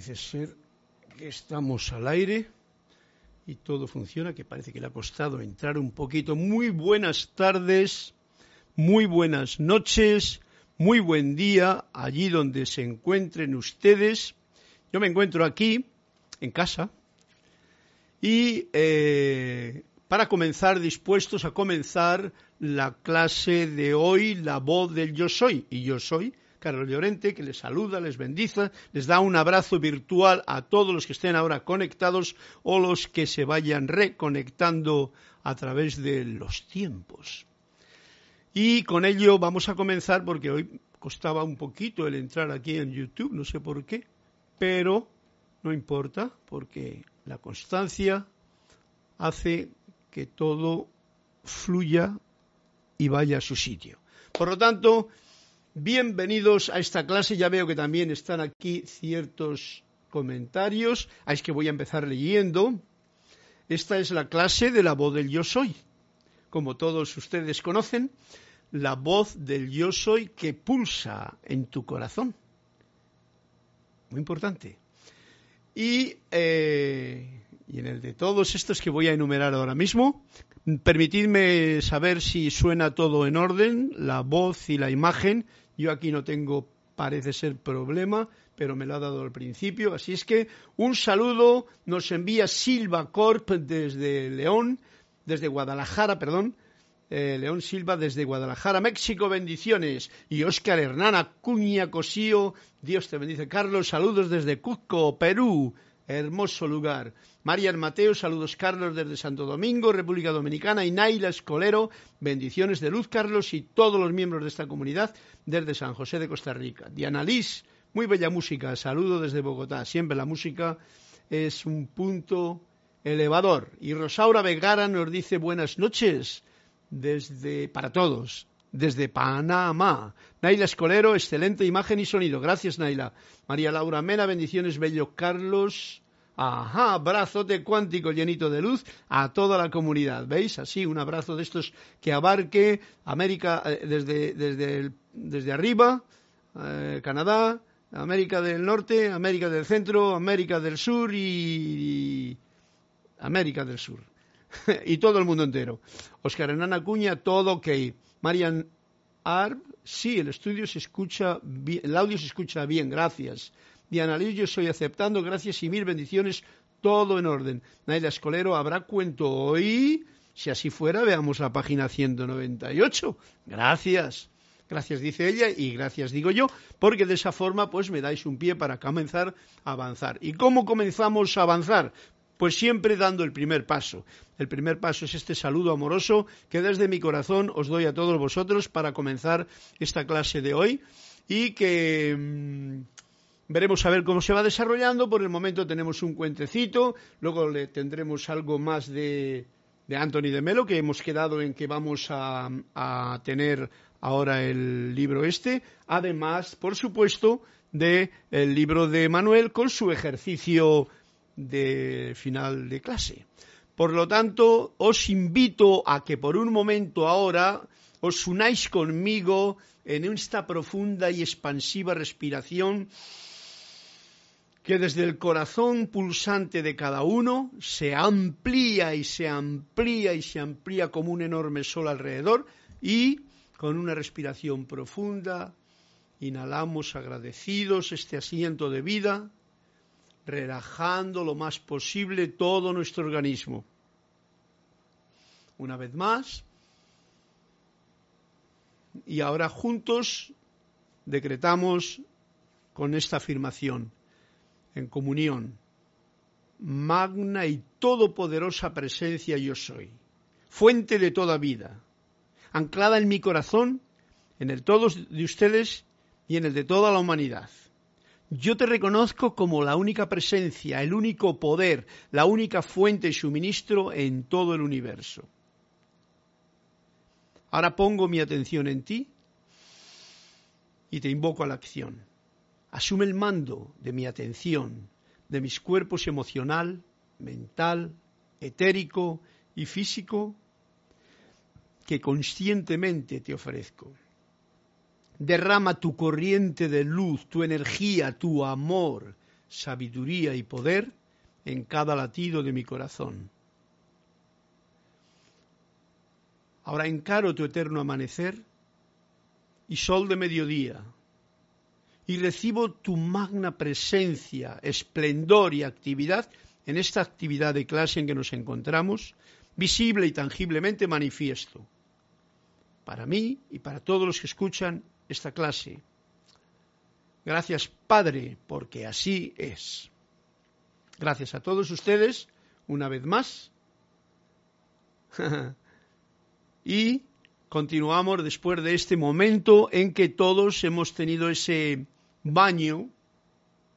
Parece ser que estamos al aire y todo funciona, que parece que le ha costado entrar un poquito. Muy buenas tardes, muy buenas noches, muy buen día allí donde se encuentren ustedes. Yo me encuentro aquí, en casa, y eh, para comenzar, dispuestos a comenzar la clase de hoy, la voz del yo soy. Y yo soy Carlos Llorente, que les saluda, les bendice, les da un abrazo virtual a todos los que estén ahora conectados o los que se vayan reconectando a través de los tiempos. Y con ello vamos a comenzar porque hoy costaba un poquito el entrar aquí en YouTube, no sé por qué, pero no importa porque la constancia hace que todo fluya y vaya a su sitio. Por lo tanto, Bienvenidos a esta clase. Ya veo que también están aquí ciertos comentarios. Ah, es que voy a empezar leyendo. Esta es la clase de la voz del yo soy. Como todos ustedes conocen, la voz del yo soy que pulsa en tu corazón. Muy importante. Y, eh, y en el de todos estos que voy a enumerar ahora mismo, permitidme saber si suena todo en orden, la voz y la imagen yo aquí no tengo, parece ser, problema, pero me lo ha dado al principio. Así es que un saludo nos envía Silva Corp desde León, desde Guadalajara, perdón. Eh, León Silva desde Guadalajara, México, bendiciones. Y Óscar Hernán Acuña Cosío, Dios te bendice. Carlos, saludos desde Cusco, Perú, hermoso lugar. Marian Mateo, saludos Carlos desde Santo Domingo, República Dominicana, y Naila Escolero, bendiciones de luz Carlos y todos los miembros de esta comunidad desde San José de Costa Rica. Diana Liz, muy bella música, saludo desde Bogotá, siempre la música es un punto elevador. Y Rosaura Vegara nos dice buenas noches desde para todos, desde Panamá. Naila Escolero, excelente imagen y sonido. Gracias, Naila. María Laura Mena, bendiciones, bello Carlos. Ajá, abrazote cuántico llenito de luz a toda la comunidad. ¿Veis? Así, un abrazo de estos que abarque América eh, desde, desde, desde arriba, eh, Canadá, América del Norte, América del Centro, América del Sur y, América del Sur. y todo el mundo entero. Oscar Hernán Acuña, todo ok. Marian Arb, sí, el estudio se escucha, bien, el audio se escucha bien, gracias. Diana Liz, yo estoy aceptando, gracias y mil bendiciones, todo en orden. Naila Escolero, ¿habrá cuento hoy? Si así fuera, veamos la página 198. Gracias. Gracias, dice ella, y gracias, digo yo, porque de esa forma, pues me dais un pie para comenzar a avanzar. ¿Y cómo comenzamos a avanzar? Pues siempre dando el primer paso. El primer paso es este saludo amoroso que desde mi corazón os doy a todos vosotros para comenzar esta clase de hoy y que mm, Veremos a ver cómo se va desarrollando. Por el momento tenemos un cuentecito, luego le tendremos algo más de, de Anthony de Melo, que hemos quedado en que vamos a, tener ahora el libro este. Además, por supuesto, del el libro de Manuel con su ejercicio de final de clase. Por lo tanto, os invito a que por un momento ahora os unáis conmigo en esta profunda y expansiva respiración que desde el corazón pulsante de cada uno se amplía y se amplía y se amplía como un enorme sol alrededor y con una respiración profunda inhalamos agradecidos este asiento de vida, relajando lo más posible todo nuestro organismo. Una vez más, y ahora juntos decretamos con esta afirmación en comunión, magna y todopoderosa presencia yo soy, fuente de toda vida, anclada en mi corazón, en el todos de ustedes y en el de toda la humanidad. Yo te reconozco como la única presencia, el único poder, la única fuente y suministro en todo el universo. Ahora pongo mi atención en ti y te invoco a la acción. Asume el mando de mi atención, de mis cuerpos emocional, mental, etérico y físico que conscientemente te ofrezco. Derrama tu corriente de luz, tu energía, tu amor, sabiduría y poder en cada latido de mi corazón. Ahora encaro tu eterno amanecer y sol de mediodía, y recibo tu magna presencia, esplendor y actividad en esta actividad de clase en que nos encontramos, visible y tangiblemente manifiesto, para mí y para todos los que escuchan esta clase. Gracias, Padre, porque así es. Gracias a todos ustedes, una vez más. y continuamos después de este momento en que todos hemos tenido ese baño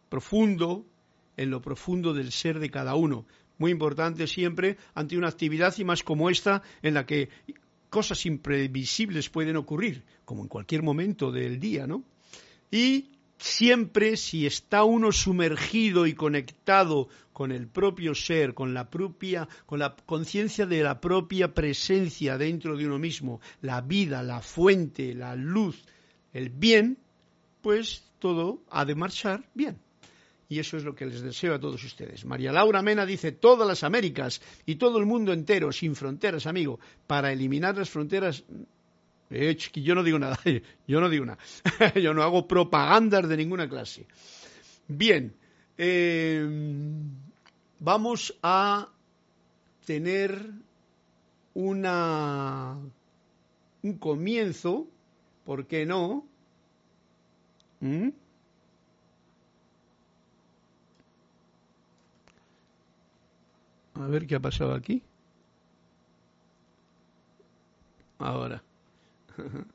profundo en lo profundo del ser de cada uno. Muy importante siempre ante una actividad y más como esta en la que cosas imprevisibles pueden ocurrir, como en cualquier momento del día, ¿no? Y siempre si está uno sumergido y conectado con el propio ser, con la propia, con la conciencia de la propia presencia dentro de uno mismo, la vida, la fuente, la luz, el bien, pues todo ha de marchar bien. Y eso es lo que les deseo a todos ustedes. María Laura Mena dice, todas las Américas y todo el mundo entero, sin fronteras, amigo, para eliminar las fronteras eh, yo no digo nada, yo no digo nada. yo no hago propagandas de ninguna clase. Bien, eh, vamos a tener una, un comienzo, ¿por qué no? ¿Mm? A ver qué ha pasado aquí. Ahora.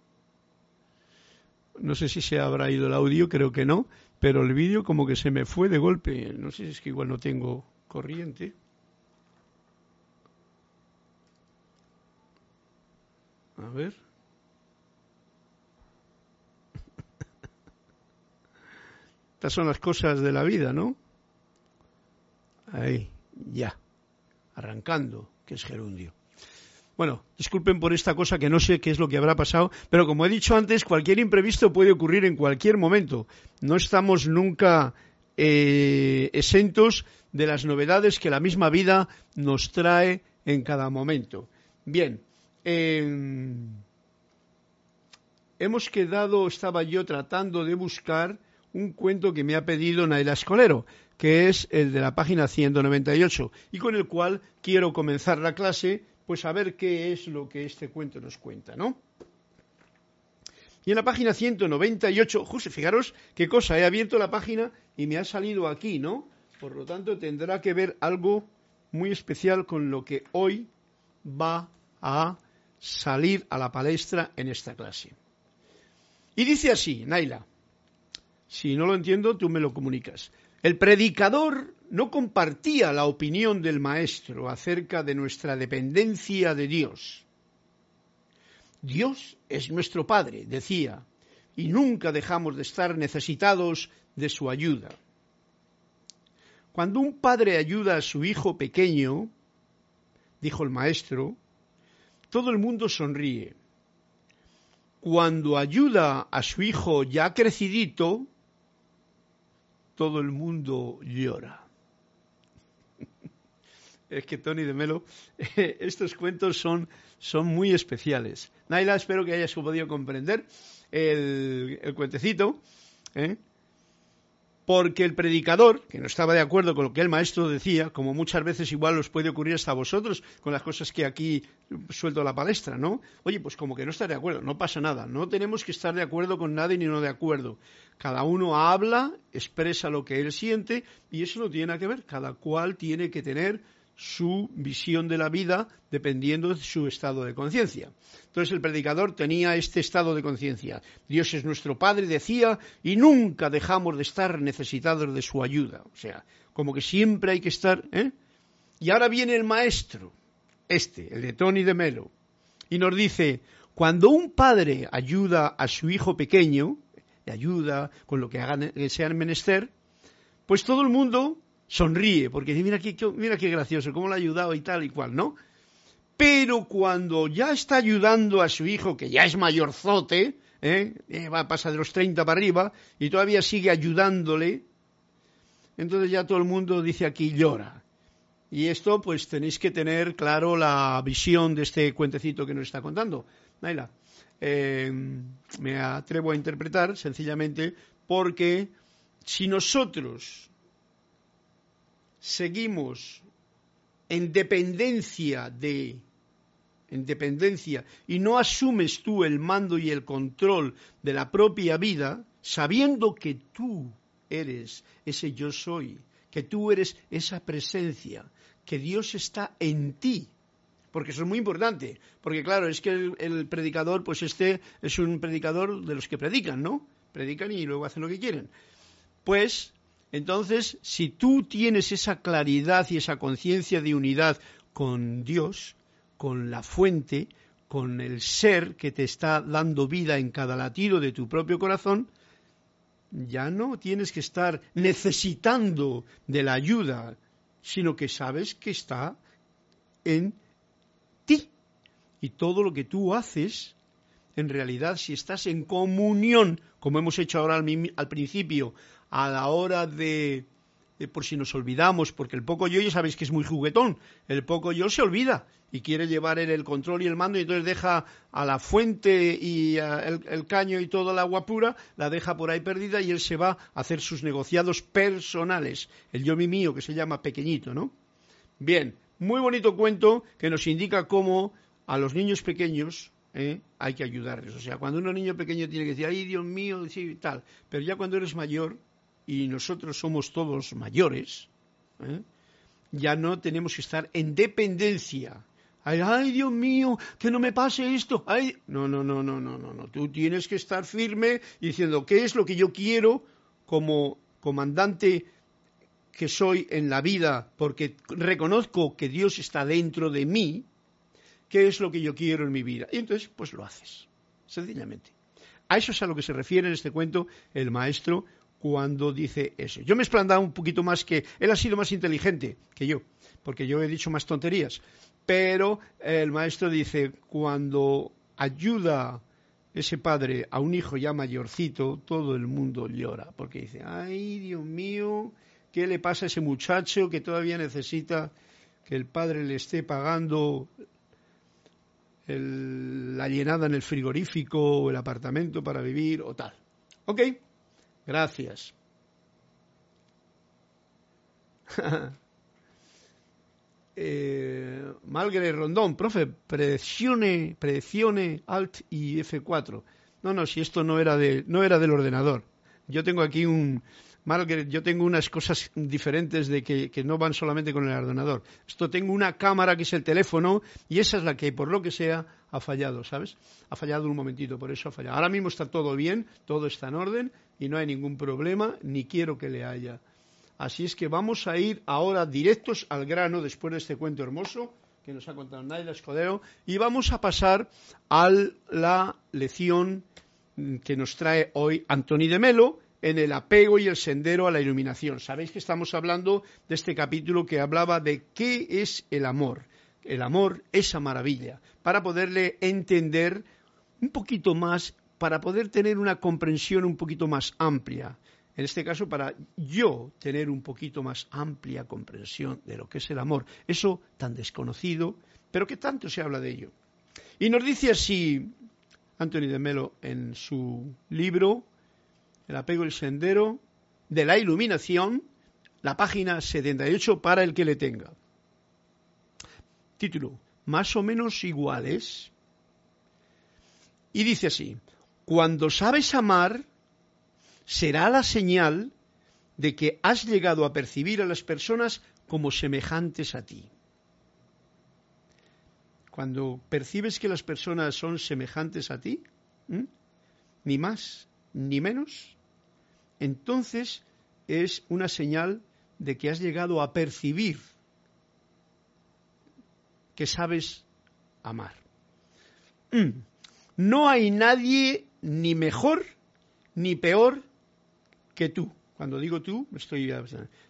No sé si se habrá ido el audio, creo que no, pero el vídeo como que se me fue de golpe. No sé si es que igual no tengo corriente. A ver. Estas son las cosas de la vida, ¿no? Ahí, ya. Arrancando, que es gerundio. Bueno, disculpen por esta cosa que no sé qué es lo que habrá pasado, pero como he dicho antes, cualquier imprevisto puede ocurrir en cualquier momento. No estamos nunca eh, exentos de las novedades que la misma vida nos trae en cada momento. Bien, em, hemos quedado, estaba yo tratando de buscar un cuento que me ha pedido Naila Escolero, que es el de la página 198, y con el cual quiero comenzar la clase pues a ver qué es lo que este cuento nos cuenta, ¿no? Y en la página 198, justo, fijaros qué cosa, he abierto la página y me ha salido aquí, ¿no? Por lo tanto, tendrá que ver algo muy especial con lo que hoy va a salir a la palestra en esta clase. Y dice así, Naila, si no lo entiendo, tú me lo comunicas. El predicador no compartía la opinión del maestro acerca de nuestra dependencia de Dios. Dios es nuestro Padre, decía, y nunca dejamos de estar necesitados de su ayuda. Cuando un padre ayuda a su hijo pequeño, dijo el maestro, todo el mundo sonríe. Cuando ayuda a su hijo ya crecidito, todo el mundo llora. es que Tony de Melo, estos cuentos son, son muy especiales. Naila, espero que hayas podido comprender el, cuentecito, ¿eh? Porque el predicador, que no estaba de acuerdo con lo que el maestro decía, como muchas veces igual os puede ocurrir hasta vosotros con las cosas que aquí suelto la palestra, ¿no? Oye, pues como que no está de acuerdo, no pasa nada, no tenemos que estar de acuerdo con nadie ni no de acuerdo. Cada uno habla, expresa lo que él siente y eso no tiene nada que ver, cada cual tiene que tener su visión de la vida dependiendo de su estado de conciencia. Entonces el predicador tenía este estado de conciencia. Dios es nuestro Padre, decía, y nunca dejamos de estar necesitados de su ayuda. O sea, como que siempre hay que estar. ¿eh? Y ahora viene el maestro, este, el de Tony de Melo, y nos dice, cuando un padre ayuda a su hijo pequeño, le ayuda con lo que, hagan, que sea menester, pues todo el mundo sonríe, porque dice, mira qué, mira qué gracioso, cómo le ha ayudado y tal y cual, ¿no? Pero cuando ya está ayudando a su hijo, que ya es mayorzote, ¿eh? Eh, va, pasa de los 30 para arriba y todavía sigue ayudándole, entonces ya todo el mundo dice aquí llora. Y esto pues tenéis que tener claro la visión de este cuentecito que nos está contando. Naila, eh, me atrevo a interpretar sencillamente porque si nosotros seguimos en dependencia de en dependencia y no asumes tú el mando y el control de la propia vida, sabiendo que tú eres ese yo soy, que tú eres esa presencia, que Dios está en ti. Porque eso es muy importante. Porque claro, es que el, predicador, pues este es un predicador de los que predican, ¿no? Predican y luego hacen lo que quieren. Pues, entonces, si tú tienes esa claridad y esa conciencia de unidad con Dios, con la fuente, con el ser que te está dando vida en cada latido de tu propio corazón, ya no tienes que estar necesitando de la ayuda sino que sabes que está en ti. Y todo lo que tú haces, en realidad, si estás en comunión, como hemos hecho ahora al, principio, a la hora de, por si nos olvidamos, porque el poco yo ya sabéis que es muy juguetón, el poco yo se olvida y quiere llevar el control y el mando y entonces deja a la fuente y el, el, caño y todo el agua pura, la deja por ahí perdida y él se va a hacer sus negociados personales, el yo mi mío que se llama pequeñito, ¿no? Bien, muy bonito cuento que nos indica cómo a los niños pequeños ¿eh? hay que ayudarles. O sea, cuando un niño pequeño tiene que decir, ay Dios mío, sí, tal, pero ya cuando eres mayor y nosotros somos todos mayores, ¿eh? ya no tenemos que estar en dependencia Ay, Dios mío, que no me pase esto. Ay, no, no, no, no, no, no, no. Tú tienes que estar firme diciendo qué es lo que yo quiero como comandante que soy en la vida, porque reconozco que Dios está dentro de mí, qué es lo que yo quiero en mi vida. Y entonces, pues lo haces, sencillamente. A eso es a lo que se refiere en este cuento el maestro cuando dice eso. Yo me he explandado un poquito más que él ha sido más inteligente que yo, porque yo he dicho más tonterías pero el maestro dice, cuando ayuda ese padre a un hijo ya mayorcito, todo el mundo llora, porque dice, ay Dios mío, ¿qué le pasa a ese muchacho que todavía necesita que el padre le esté pagando la llenada en el frigorífico o el apartamento para vivir o tal? Ok, gracias. eh, Rondón, profe, presione, presione Alt y F4. No, no, si esto no era, de, no era del ordenador. Yo tengo aquí un, Malgre, yo tengo unas cosas diferentes de que, que, no van solamente con el ordenador. Esto tengo una cámara que es el teléfono y esa es la que, por lo que sea, ha fallado, ¿sabes? Ha fallado un momentito, por eso ha fallado. Ahora mismo está todo bien, todo está en orden y no hay ningún problema, ni quiero que le haya. Así es que vamos a ir ahora directos al grano después de este cuento hermoso que nos ha contado Naila Escodero y vamos a pasar a la lección que nos trae hoy Antoni de Melo en el apego y el sendero a la iluminación. Sabéis que estamos hablando de este capítulo que hablaba de qué es el amor. El amor, esa maravilla, para poderle entender un poquito más, para poder tener una comprensión un poquito más amplia en este caso para yo tener un poquito más amplia comprensión de lo que es el amor, eso tan desconocido, pero que tanto se habla de ello. Y nos dice así Anthony de Melo en su libro El apego el sendero de la iluminación, la página 78 para el que le tenga. Título, más o menos iguales. Y dice así, cuando sabes amar, será la señal de que has llegado a percibir a las personas como semejantes a ti. Cuando percibes que las personas son semejantes a ti, ni más ni menos, entonces es una señal de que has llegado a percibir que sabes amar. No hay nadie ni mejor ni peor que tú. Cuando digo tú, estoy...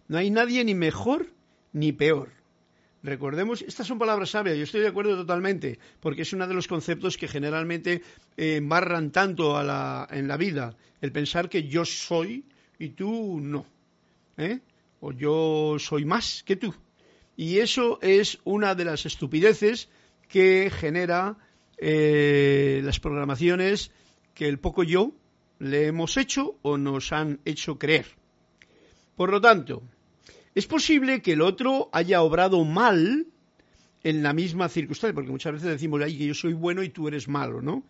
No hay nadie ni mejor ni peor. Recordemos, estas son palabras sabias, yo estoy de acuerdo totalmente, porque es uno de los conceptos que generalmente eh, embarran tanto a la, en la vida, el pensar que yo soy y tú no, ¿eh? o yo soy más que tú. Y eso es una de las estupideces que genera eh, las programaciones que el poco yo le hemos hecho o nos han hecho creer. Por lo tanto, es posible que el otro haya obrado mal en la misma circunstancia, porque muchas veces decimos ahí que yo soy bueno y tú eres malo, ¿no?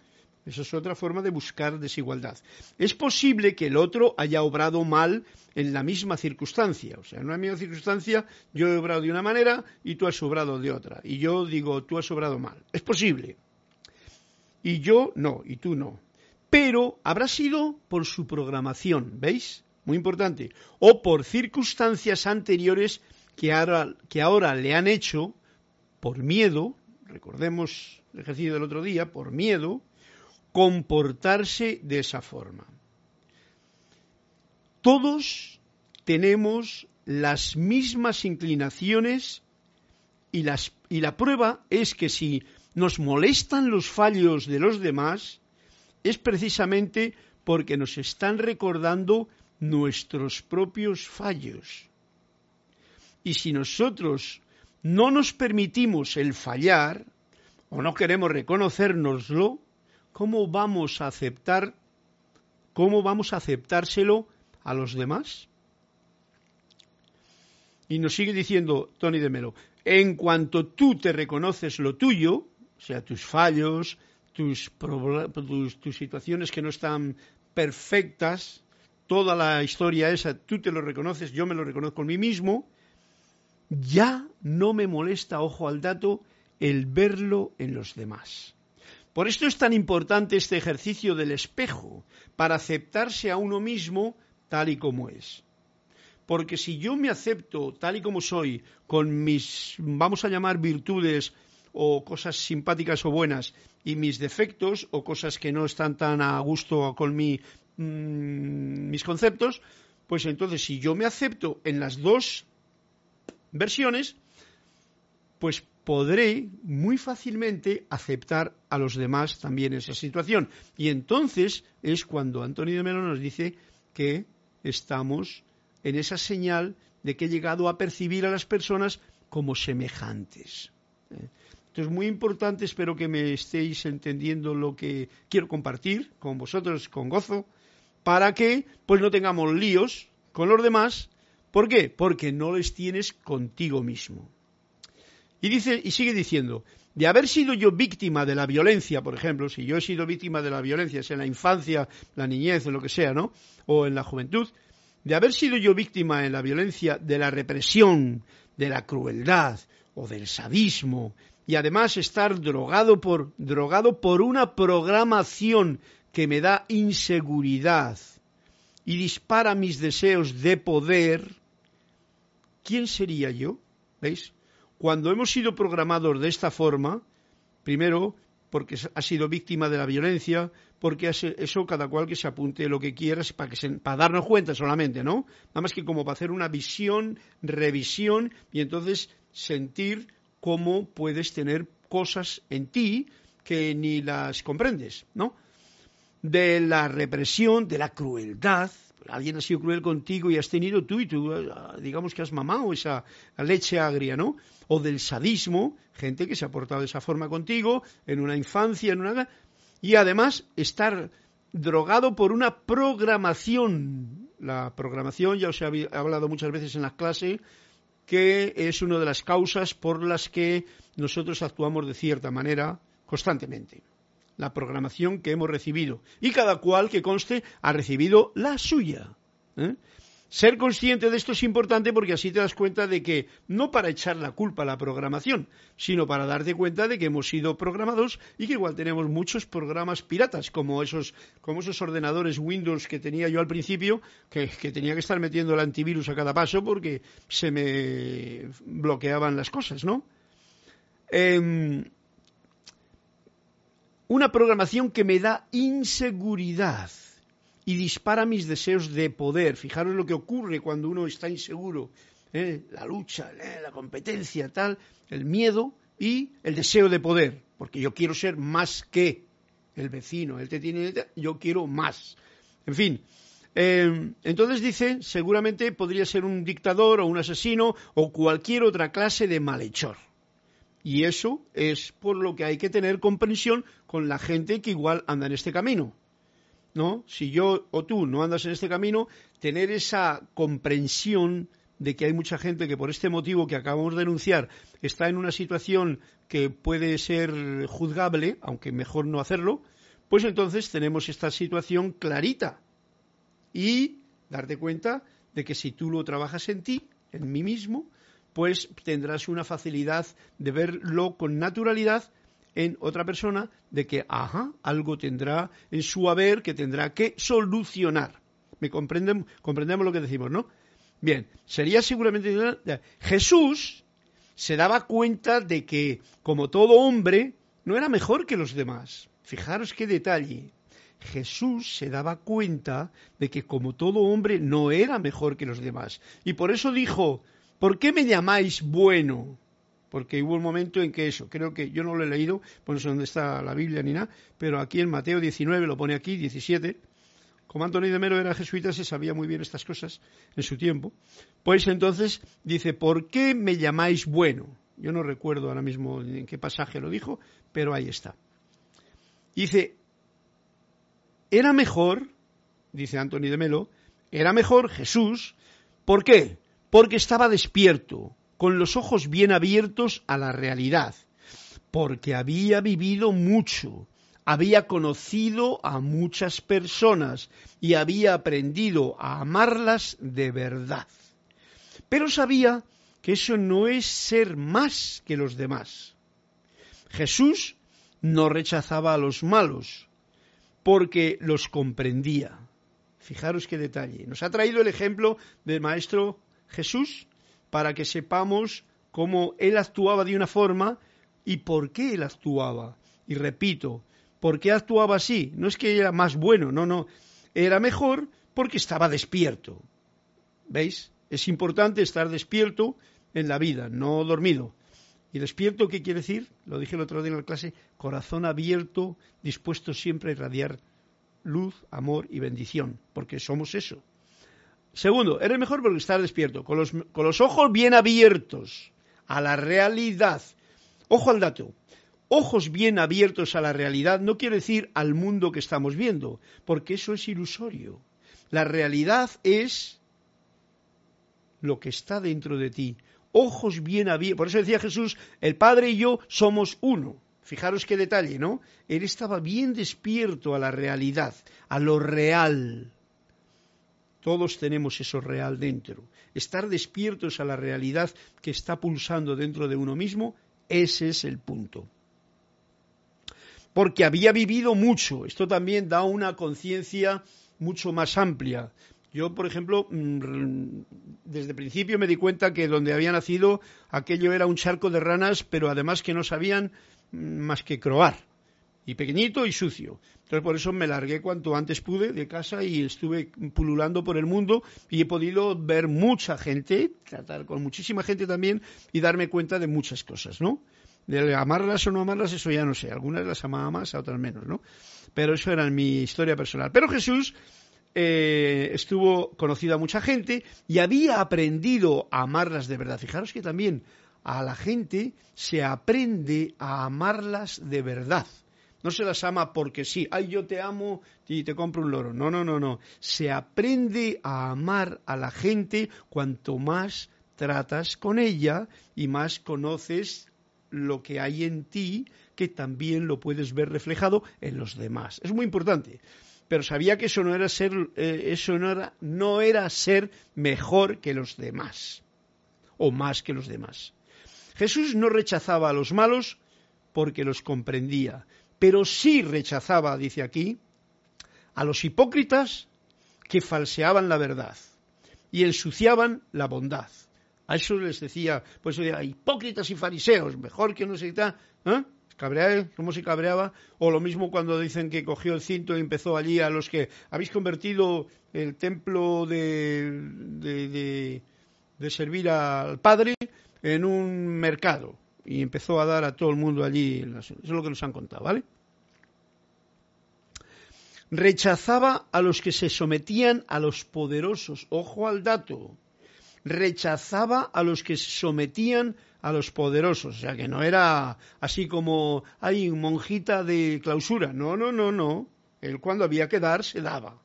Esa es otra forma de buscar desigualdad. Es posible que el otro haya obrado mal en la misma circunstancia. O sea, en una misma circunstancia yo he obrado de una manera y tú has obrado de otra. Y yo digo, tú has obrado mal. Es posible. Y yo no, y tú no. Pero habrá sido por su programación, ¿veis? muy importante, o por circunstancias anteriores que ahora, que ahora le han hecho, por miedo, recordemos el ejercicio del otro día, por miedo, comportarse de esa forma. Todos tenemos las mismas inclinaciones y, la prueba es que si nos molestan los fallos de los demás, es precisamente porque nos están recordando nuestros propios fallos. Y si nosotros no nos permitimos el fallar, o no queremos reconocérnoslo, ¿cómo vamos a aceptar, cómo vamos a aceptárselo a los demás? Y nos sigue diciendo Tony de Melo, en cuanto tú te reconoces lo tuyo, o sea, tus fallos, tus, tus situaciones que no están perfectas, toda la historia esa, tú te lo reconoces, yo me lo reconozco a mí mismo, ya no me molesta, ojo al dato, el verlo en los demás. Por esto es tan importante este ejercicio del espejo, para aceptarse a uno mismo tal y como es. Porque si yo me acepto tal y como soy, con mis, vamos a llamar virtudes o cosas simpáticas o buenas, y mis defectos o cosas que no están tan a gusto con mi Mm, mis conceptos, pues entonces si yo me acepto en las dos versiones, pues podré muy fácilmente aceptar a los demás también esa situación. Y entonces es cuando Antonio de Melo nos dice que estamos en esa señal de que he llegado a percibir a las personas como semejantes. ¿eh? Entonces, muy importante, espero que me estéis entendiendo lo que quiero compartir con vosotros con gozo para que pues no tengamos líos con los demás. ¿Por qué? Porque no les tienes contigo mismo. Y dice y sigue diciendo, de haber sido yo víctima de la violencia, por ejemplo, si yo he sido víctima de la violencia, sea en la infancia, la niñez o lo que sea, ¿no? O en la juventud, de haber sido yo víctima en la violencia de la represión, de la crueldad o del sadismo, y además estar drogado por drogado por una programación que me da inseguridad y dispara mis deseos de poder, ¿quién sería yo? ¿Veis? Cuando hemos sido programados de esta forma, primero porque ha sido víctima de la violencia, porque eso cada cual que se apunte lo que quieras para, que para darnos cuenta solamente, ¿no? Nada más que como para hacer una visión, revisión y entonces sentir cómo puedes tener cosas en ti que ni las comprendes, ¿no? de la represión, de la crueldad. Alguien ha sido cruel contigo y has tenido tú y tú, eh, digamos que has mamado esa leche agria, ¿no? O del sadismo, gente que se ha portado de esa forma contigo en una infancia, en una... Y además estar drogado por una programación. La programación, ya os he hablado muchas veces en la clase, que es una de las causas por las que nosotros actuamos de cierta manera constantemente la programación que hemos recibido y cada cual que conste ha recibido la suya. ¿eh? Ser consciente de esto es importante porque así te das cuenta de que no para echar la culpa a la programación, sino para darte cuenta de que hemos sido programados y que igual tenemos muchos programas piratas, como esos, como esos ordenadores Windows que tenía yo al principio, que, tenía que estar metiendo el antivirus a cada paso porque se me bloqueaban las cosas, ¿no? Em, una programación que me da inseguridad y dispara mis deseos de poder. Fijaros lo que ocurre cuando uno está inseguro. ¿eh? la lucha, ¿eh? la competencia, tal, el miedo y el deseo de poder, porque yo quiero ser más que el vecino, él te tiene, yo quiero más. En fin, eh, entonces dice, seguramente podría ser un dictador o un asesino o cualquier otra clase de malhechor. Y eso es por lo que hay que tener comprensión con la gente que igual anda en este camino. ¿No? Si yo o tú no andas en este camino, tener esa comprensión de que hay mucha gente que por este motivo que acabamos de denunciar está en una situación que puede ser juzgable, aunque mejor no hacerlo, pues entonces tenemos esta situación clarita. Y darte cuenta de que si tú lo trabajas en ti, en mí mismo, pues tendrás una facilidad de verlo con naturalidad en otra persona de que, ajá, algo tendrá en su haber que tendrá que solucionar. ¿Me comprenden? Comprendemos lo que decimos, ¿no? Bien, sería seguramente Jesús se daba cuenta de que, como todo hombre, no era mejor que los demás. Fijaros qué detalle. Jesús se daba cuenta de que, como todo hombre, no era mejor que los demás. Y por eso dijo, ¿por qué me llamáis bueno? Porque hubo un momento en que eso, creo que yo no lo he leído, por no sé dónde está la Biblia ni nada, pero aquí en Mateo 19, lo pone aquí, 17, como Antonio de Mero era jesuita, se sabía muy bien estas cosas en su tiempo. Pues entonces dice, ¿por qué me llamáis bueno? Yo no recuerdo ahora mismo en qué pasaje lo dijo, pero ahí está. Dice, era mejor, dice Antonio de Melo, era mejor Jesús, ¿por qué? Porque estaba despierto, con los ojos bien abiertos a la realidad, porque había vivido mucho, había conocido a muchas personas y había aprendido a amarlas de verdad. Pero sabía que eso no es ser más que los demás. Jesús no rechazaba a los malos, porque los comprendía. Fijaros qué detalle. Nos ha traído el ejemplo del Maestro Jesús para que sepamos cómo Él actuaba de una forma y por qué Él actuaba. Y repito, ¿Por qué actuaba así? No es que era más bueno, no, no. Era mejor porque estaba despierto. ¿Veis? Es importante estar despierto en la vida, no dormido. ¿Y despierto qué quiere decir? Lo dije el otro día en la clase, corazón abierto, dispuesto siempre a irradiar luz, amor y bendición, porque somos eso. Segundo, eres mejor porque estar despierto, con los, con los ojos bien abiertos a la realidad. Ojo al dato, ojos bien abiertos a la realidad no quiere decir al mundo que estamos viendo, porque eso es ilusorio. La realidad es lo que está dentro de ti. Ojos bien abiertos. Por eso decía Jesús, el Padre y yo somos uno. Fijaros qué detalle, ¿no? Él estaba bien despierto a la realidad, a lo real. Todos tenemos eso real dentro. Estar despiertos a la realidad que está pulsando dentro de uno mismo, ese es el punto porque había vivido mucho. Esto también da una conciencia mucho más amplia. Yo, por ejemplo, mm, desde el principio me di cuenta que donde había nacido aquello era un charco de ranas, pero además que no sabían mm, más que croar. Y pequeñito y sucio. Entonces por eso me largué cuanto antes pude de casa y estuve pululando por el mundo y he podido ver mucha gente, tratar con muchísima gente también y darme cuenta de muchas cosas, ¿no? De amarlas o no amarlas, eso ya no sé. Algunas las amaba más, a otras menos, ¿no? Pero eso era mi historia personal. Pero Jesús eh, estuvo conocido a mucha gente y había aprendido a amarlas de verdad. Fijaros que también a la gente se aprende a amarlas de verdad. No se las ama porque sí, ay, yo te amo y te compro un loro. No, no, no, no. Se aprende a amar a la gente cuanto más tratas con ella y más conoces lo que hay en ti que también lo puedes ver reflejado en los demás. Es muy importante. Pero sabía que eso no era ser, eh, eso no era, no era ser mejor que los demás o más que los demás. Jesús no rechazaba a los malos porque los comprendía, pero sí rechazaba, dice aquí, a los hipócritas que falseaban la verdad y ensuciaban la bondad. A eso les decía, pues decía, hipócritas y fariseos, mejor que no se quita, ¿eh? ¿Cómo se cabreaba? O lo mismo cuando dicen que cogió el cinto y empezó allí a los que habéis convertido el templo de, de servir al Padre en un mercado y empezó a dar a todo el mundo allí. Eso es lo que nos han contado, ¿vale? Rechazaba a los que se sometían a los poderosos. Ojo al dato. Rechazaba a los que se sometían a los poderosos. O sea, que no era así como, hay monjita de clausura. No, no, no, no. Él cuando había que dar, se daba.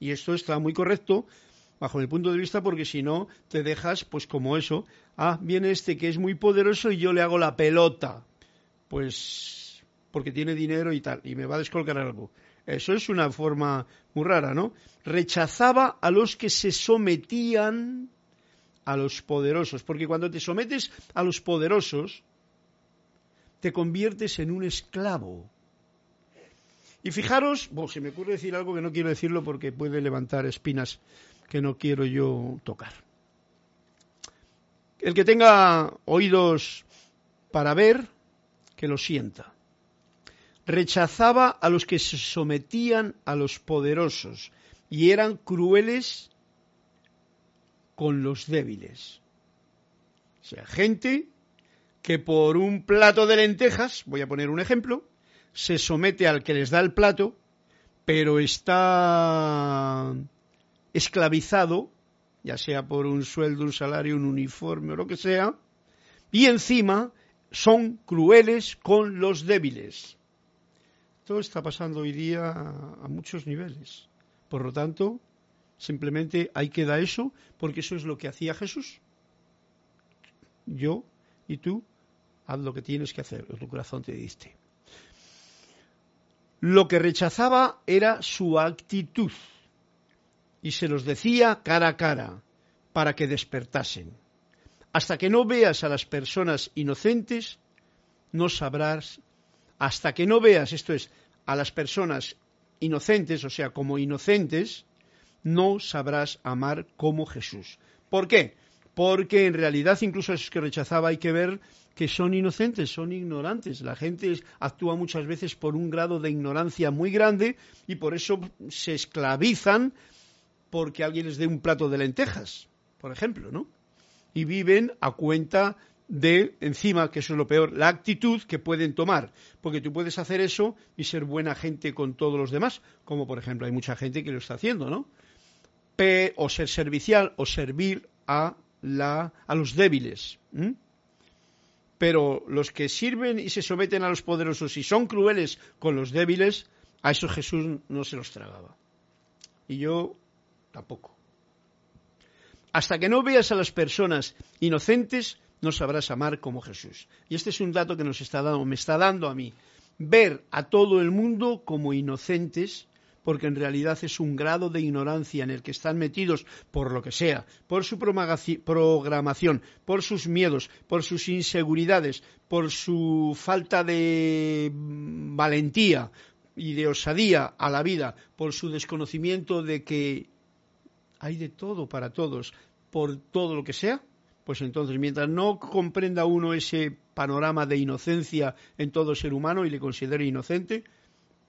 Y esto está muy correcto bajo mi punto de vista, porque si no, te dejas, pues como eso, ah, viene este que es muy poderoso y yo le hago la pelota, pues porque tiene dinero y tal, y me va a descolgar algo. Eso es una forma muy rara, ¿no? Rechazaba a los que se sometían a los poderosos, porque cuando te sometes a los poderosos, te conviertes en un esclavo. Y fijaros, bueno, se me ocurre decir algo que no quiero decirlo porque puede levantar espinas que no quiero yo tocar. El que tenga oídos para ver, que lo sienta. Rechazaba a los que se sometían a los poderosos y eran crueles con los débiles. O sea, gente que por un plato de lentejas, voy a poner un ejemplo, se somete al que les da el plato, pero está esclavizado, ya sea por un sueldo, un salario, un uniforme o lo que sea, y encima son crueles con los débiles. Todo está pasando hoy día a muchos niveles. Por lo tanto, simplemente hay que dar eso, porque eso es lo que hacía Jesús. Yo y tú, haz lo que tienes que hacer, tu corazón te diste. Lo que rechazaba era su actitud y se los decía cara a cara para que despertasen. Hasta que no veas a las personas inocentes, no sabrás, hasta que no veas, esto es, a las personas inocentes, o sea, como inocentes, no sabrás amar como Jesús. ¿Por qué? Porque en realidad incluso a esos que rechazaba hay que ver que son inocentes, son ignorantes. La gente actúa muchas veces por un grado de ignorancia muy grande y por eso se esclavizan porque alguien les dé un plato de lentejas, por ejemplo, ¿no? Y viven a cuenta de, encima, que eso es lo peor, la actitud que pueden tomar. Porque tú puedes hacer eso y ser buena gente con todos los demás, como por ejemplo hay mucha gente que lo está haciendo, ¿no? O ser servicial o servir a, la, a los débiles. Pero los que sirven y se someten a los poderosos y son crueles con los débiles, a eso Jesús no se los tragaba. Y yo tampoco. Hasta que no veas a las personas inocentes, no sabrás amar como Jesús. Y este es un dato que nos está dando, me está dando a mí. Ver a todo el mundo como inocentes, porque en realidad es un grado de ignorancia en el que están metidos por lo que sea, por su programación, por sus miedos, por sus inseguridades, por su falta de valentía y de osadía a la vida, por su desconocimiento de que hay de todo para todos, por todo lo que sea, pues entonces mientras no comprenda uno ese panorama de inocencia en todo ser humano y le considere inocente,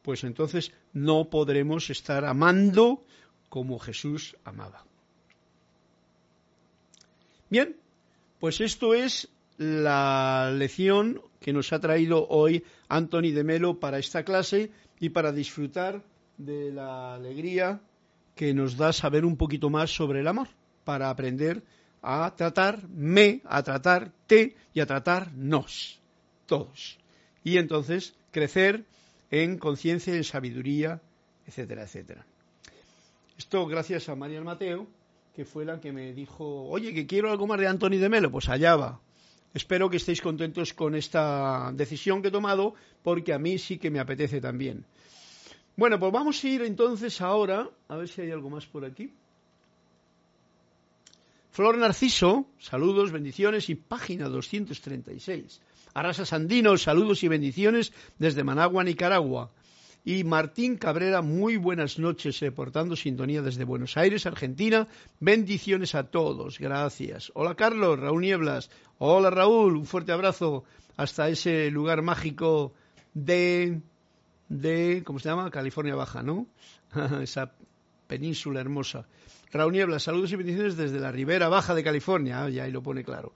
pues entonces no podremos estar amando como Jesús amaba. Bien, pues esto es la lección que nos ha traído hoy Anthony de Melo para esta clase y para disfrutar de la alegría que nos da saber un poquito más sobre el amor, para aprender a tratarme, a tratarte y a tratarnos, todos. Y entonces crecer en conciencia, en sabiduría, etcétera, etcétera. Esto gracias a María Mateo, que fue la que me dijo, oye, que quiero algo más de Anthony de Melo, pues allá va. Espero que estéis contentos con esta decisión que he tomado, porque a mí sí que me apetece también. Bueno, pues vamos a ir entonces ahora, a ver si hay algo más por aquí. Flor Narciso, saludos, bendiciones y página 236. Arrasa Sandino, saludos y bendiciones desde Managua, Nicaragua. Y Martín Cabrera, muy buenas noches, reportando sintonía desde Buenos Aires, Argentina. Bendiciones a todos, gracias. Hola Carlos, Raúl Nieblas. Hola Raúl, un fuerte abrazo hasta ese lugar mágico de de, ¿cómo se llama? California Baja, ¿no? Esa península hermosa. Raúl Niebla, saludos y bendiciones desde la Ribera Baja de California. Ah, ya ahí lo pone claro.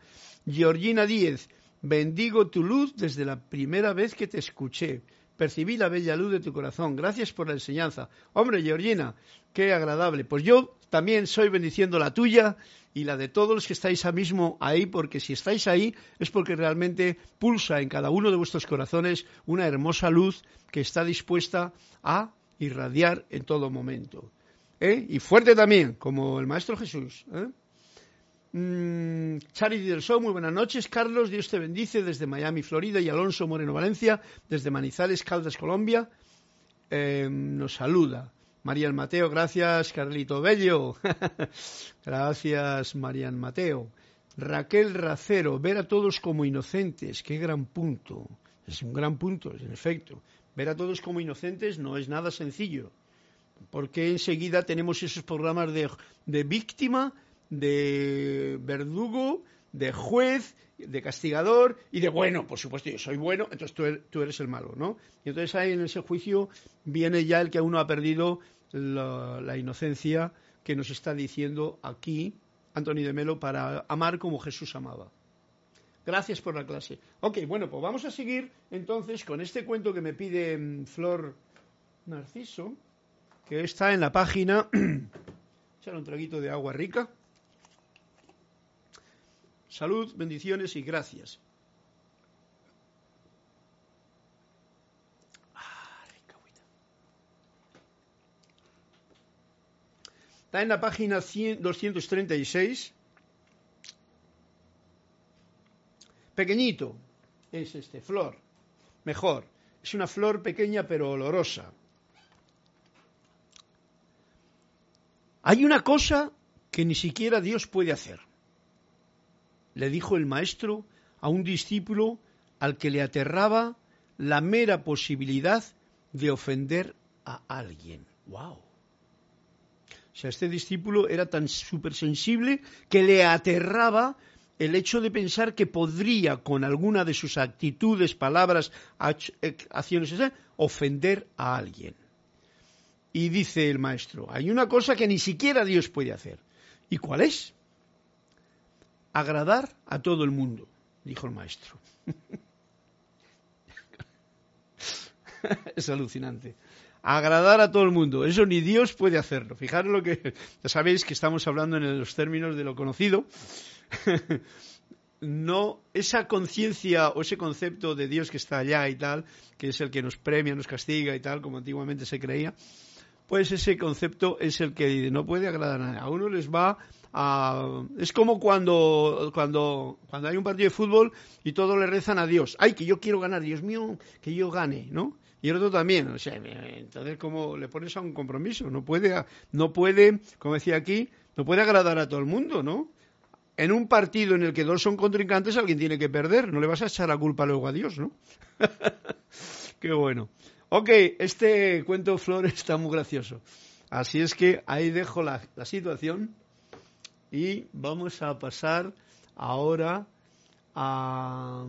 Georgina Díez, bendigo tu luz desde la primera vez que te escuché. Percibí la bella luz de tu corazón. Gracias por la enseñanza. Hombre, Georgina, qué agradable. Pues yo también soy bendiciendo la tuya y la de todos los que estáis ahora mismo ahí, porque si estáis ahí es porque realmente pulsa en cada uno de vuestros corazones una hermosa luz que está dispuesta a irradiar en todo momento. ¿Eh? Y fuerte también, como el Maestro Jesús. ¿eh? Mm, Charity del Show, muy buenas noches. Carlos, Dios te bendice desde Miami, Florida. Y Alonso Moreno Valencia, desde Manizales, Caldas, Colombia. Eh, nos saluda. María Mateo, gracias. Carlito Bello, gracias, Marian Mateo. Raquel Racero, ver a todos como inocentes, qué gran punto. Es un gran punto, en efecto. Ver a todos como inocentes no es nada sencillo, porque enseguida tenemos esos programas de, de víctima, de verdugo, de juez, de castigador y de bueno, por supuesto, yo soy bueno, entonces tú eres, tú eres, el malo, ¿no? Y entonces ahí en ese juicio viene ya el que uno ha perdido la, inocencia que nos está diciendo aquí Anthony de Melo para amar como Jesús amaba. Gracias por la clase. Ok, bueno, pues vamos a seguir entonces con este cuento que me pide mm, Flor Narciso, que está en la página. Echar un traguito de agua rica. Salud, bendiciones y gracias. Está en la página 236. Pequeñito es este, flor. Mejor. Es una flor pequeña pero olorosa. Hay una cosa que ni siquiera Dios puede hacer. Le dijo el maestro a un discípulo al que le aterraba la mera posibilidad de ofender a alguien. ¡Wow! O sea, este discípulo era tan sensible que le aterraba el hecho de pensar que podría, con alguna de sus actitudes, palabras, acciones, ofender a alguien. Y dice el maestro, hay una cosa que ni siquiera Dios puede hacer. ¿Y cuál es? Agradar a todo el mundo, dijo el maestro. es alucinante agradar a todo el mundo. Eso ni Dios puede hacerlo. Fijaros lo que, ya sabéis que estamos hablando en los términos de lo conocido. no esa conciencia o ese concepto de Dios que está allá y tal, que es el que nos premia, nos castiga y tal, como antiguamente se creía, pues ese concepto es el que no puede agradar a nadie. A uno les va a... Es como cuando, cuando, cuando hay un partido de fútbol y todos le rezan a Dios. ¡Ay, que yo quiero ganar! Dios mío, que yo gane, ¿no? y el otro también. O sea, entonces, ¿cómo le pones a un compromiso? No puede, no puede, como decía aquí, no puede agradar a todo el mundo, ¿no? En un partido en el que dos son contrincantes, alguien tiene que perder. No le vas a echar la culpa luego a Dios, ¿no? Qué bueno. Ok, este cuento Flor está muy gracioso. Así es que ahí dejo la, la situación y vamos a pasar ahora a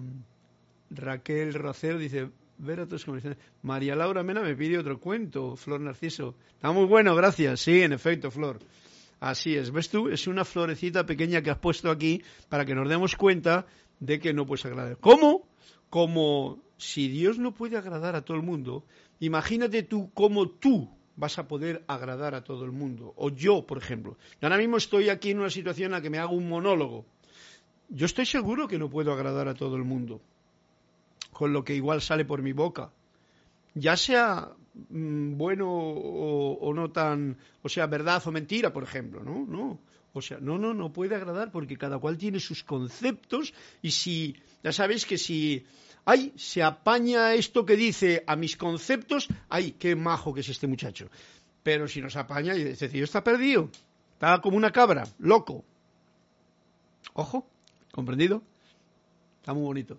Raquel Rocero. Dice, ver otras conversaciones. María Laura Mena me pide otro cuento, Flor Narciso. Está muy bueno, gracias. Sí, en efecto, Flor. Así es. ¿Ves tú? Es una florecita pequeña que has puesto aquí para que nos demos cuenta de que no puedes agradar. ¿Cómo? Como si Dios no puede agradar a todo el mundo, imagínate tú cómo tú vas a poder agradar a todo el mundo. O yo, por ejemplo. Yo ahora mismo estoy aquí en una situación en la que me hago un monólogo. Yo estoy seguro que no puedo agradar a todo el mundo con lo que igual sale por mi boca. Ya sea mm, bueno o, no tan, o sea, verdad o mentira, por ejemplo, ¿no? No. O sea, no, no, no puede agradar porque cada cual tiene sus conceptos y si, ya sabéis que si, ay, se apaña esto que dice a mis conceptos, ay, qué majo que es este muchacho. Pero si nos apaña y dice, tío está perdido, está como una cabra, loco. Ojo, ¿comprendido? Está muy bonito.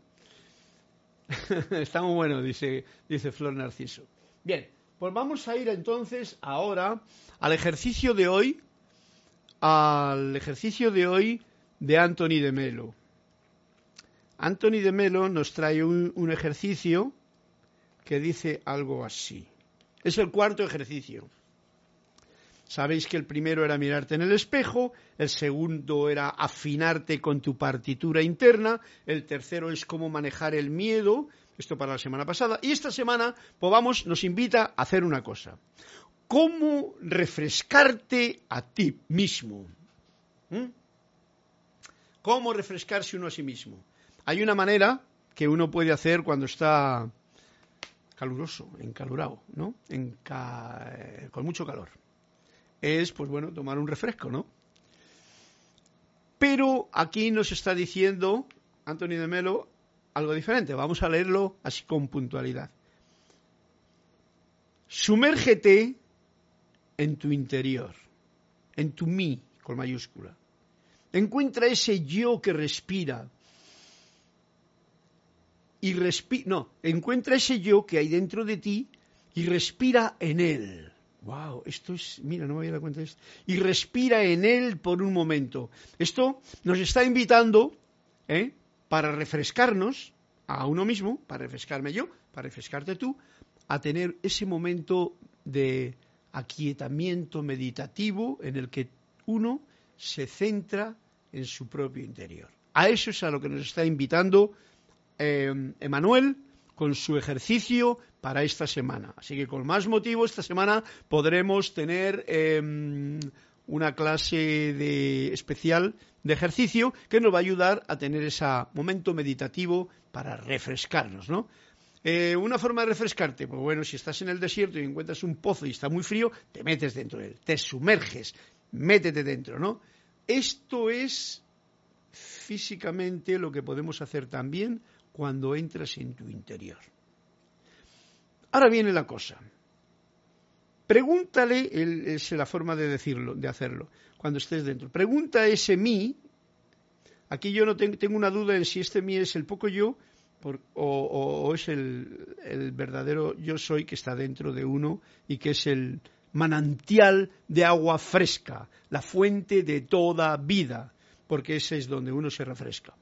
Está muy bueno, dice, dice Flor Narciso. Bien, pues vamos a ir entonces ahora al ejercicio de hoy, al ejercicio de hoy de Anthony de Melo. Anthony de Melo nos trae un, ejercicio que dice algo así. Es el cuarto ejercicio. Sabéis que el primero era mirarte en el espejo, el segundo era afinarte con tu partitura interna, el tercero es cómo manejar el miedo, esto para la semana pasada, y esta semana, pues vamos, nos invita a hacer una cosa. ¿Cómo refrescarte a ti mismo? ¿Mm? ¿Cómo refrescarse uno a sí mismo? Hay una manera que uno puede hacer cuando está caluroso, encalurado, ¿no? Eh, con mucho calor. Es, pues bueno, tomar un refresco, ¿no? Pero aquí nos está diciendo Antonio de Melo algo diferente. Vamos a leerlo así con puntualidad. Sumérgete en tu interior, en tu mí, con mayúscula. Encuentra ese yo que respira. Y respira, no, encuentra ese yo que hay dentro de ti y respira en él. Wow, esto es, mira, no me había dado cuenta de esto. Y respira en él por un momento. Esto nos está invitando, ¿eh? para refrescarnos a uno mismo, para refrescarme yo, para refrescarte tú, a tener ese momento de aquietamiento meditativo en el que uno se centra en su propio interior. A eso es a lo que nos está invitando eh, Emanuel con su ejercicio para esta semana. Así que con más motivo esta semana podremos tener em, una clase de especial de ejercicio que nos va a ayudar a tener ese momento meditativo para refrescarnos, ¿no? Eh, una forma de refrescarte, pues bueno, si estás en el desierto y encuentras un pozo y está muy frío, te metes dentro de él, te sumerges, métete dentro, ¿no? Esto es físicamente lo que podemos hacer también cuando entras en tu interior. Ahora viene la cosa. Pregúntale, es la forma de decirlo, de hacerlo, cuando estés dentro. Pregunta ese mí. Aquí yo no tengo, una duda en si este mí es el poco yo o, es el verdadero yo soy que está dentro de uno y que es el manantial de agua fresca, la fuente de toda vida, porque ese es donde uno se refresca.